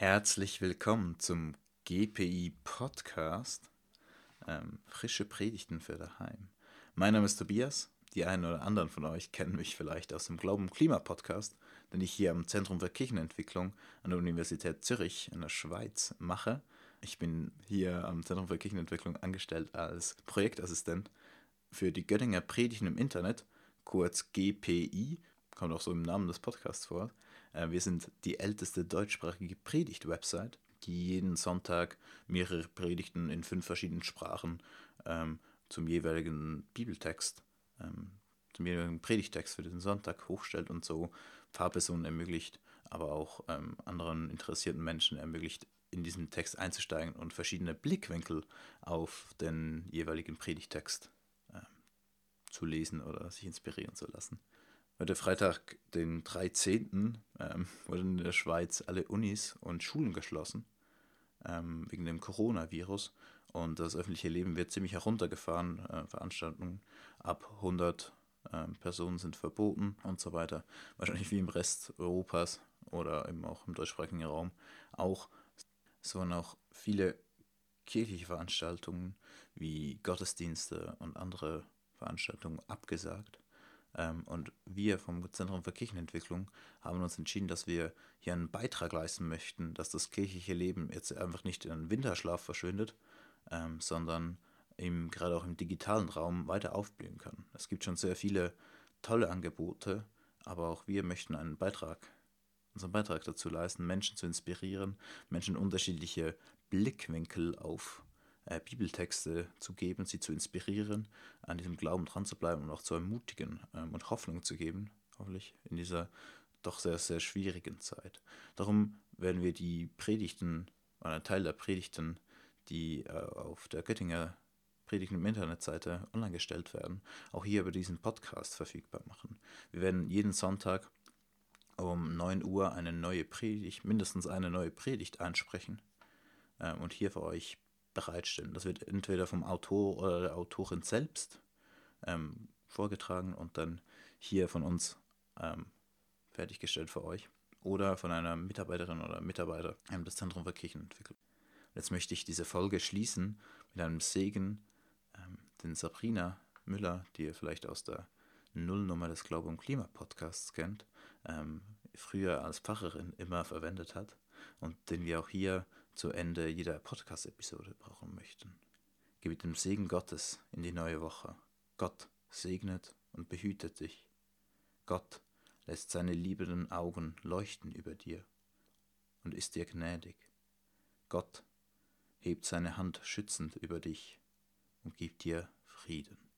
Herzlich willkommen zum GPI Podcast. Ähm, frische Predigten für daheim. Mein Name ist Tobias. Die einen oder anderen von euch kennen mich vielleicht aus dem Glauben Klima Podcast, den ich hier am Zentrum für Kirchenentwicklung an der Universität Zürich in der Schweiz mache. Ich bin hier am Zentrum für Kirchenentwicklung angestellt als Projektassistent für die Göttinger Predigten im Internet, kurz GPI, kommt auch so im Namen des Podcasts vor. Äh, wir sind die älteste deutschsprachige Predigt-Website, die jeden Sonntag mehrere Predigten in fünf verschiedenen Sprachen ähm, zum jeweiligen Bibeltext, ähm, zum jeweiligen Predigtext für den Sonntag hochstellt und so Fahrpersonen ermöglicht, aber auch ähm, anderen interessierten Menschen ermöglicht, in diesen Text einzusteigen und verschiedene Blickwinkel auf den jeweiligen Predigtext äh, zu lesen oder sich inspirieren zu lassen. Heute Freitag, den 13., ähm, wurden in der Schweiz alle Unis und Schulen geschlossen, ähm, wegen dem Coronavirus. Und das öffentliche Leben wird ziemlich heruntergefahren. Äh, Veranstaltungen ab 100 äh, Personen sind verboten und so weiter. Wahrscheinlich wie im Rest Europas oder eben auch im deutschsprachigen Raum auch. Es wurden auch viele kirchliche Veranstaltungen wie Gottesdienste und andere Veranstaltungen abgesagt. Ähm, und wir vom Zentrum für Kirchenentwicklung haben uns entschieden, dass wir hier einen Beitrag leisten möchten, dass das kirchliche Leben jetzt einfach nicht in einen Winterschlaf verschwindet, ähm, sondern im, gerade auch im digitalen Raum weiter aufblühen kann. Es gibt schon sehr viele tolle Angebote, aber auch wir möchten einen Beitrag, unseren Beitrag dazu leisten, Menschen zu inspirieren, Menschen unterschiedliche Blickwinkel auf äh, Bibeltexte zu geben, sie zu inspirieren, an diesem Glauben dran zu bleiben und auch zu ermutigen ähm, und Hoffnung zu geben, hoffentlich in dieser doch sehr, sehr schwierigen Zeit. Darum werden wir die Predigten, einen Teil der Predigten, die äh, auf der Göttinger Predigten im Internetseite online gestellt werden, auch hier über diesen Podcast verfügbar machen. Wir werden jeden Sonntag um 9 Uhr eine neue Predigt, mindestens eine neue Predigt einsprechen äh, und hier für euch bereitstellen. Das wird entweder vom Autor oder der Autorin selbst ähm, vorgetragen und dann hier von uns ähm, fertiggestellt für euch oder von einer Mitarbeiterin oder Mitarbeiter des Zentrum für Kirchenentwicklung. Jetzt möchte ich diese Folge schließen mit einem Segen, ähm, den Sabrina Müller, die ihr vielleicht aus der Nullnummer des Glaube und Klima Podcasts kennt, ähm, früher als Pfarrerin immer verwendet hat und den wir auch hier zu Ende jeder Podcast-Episode brauchen möchten. Gib dem Segen Gottes in die neue Woche. Gott segnet und behütet dich. Gott lässt seine liebenden Augen leuchten über dir und ist dir gnädig. Gott hebt seine Hand schützend über dich und gibt dir Frieden.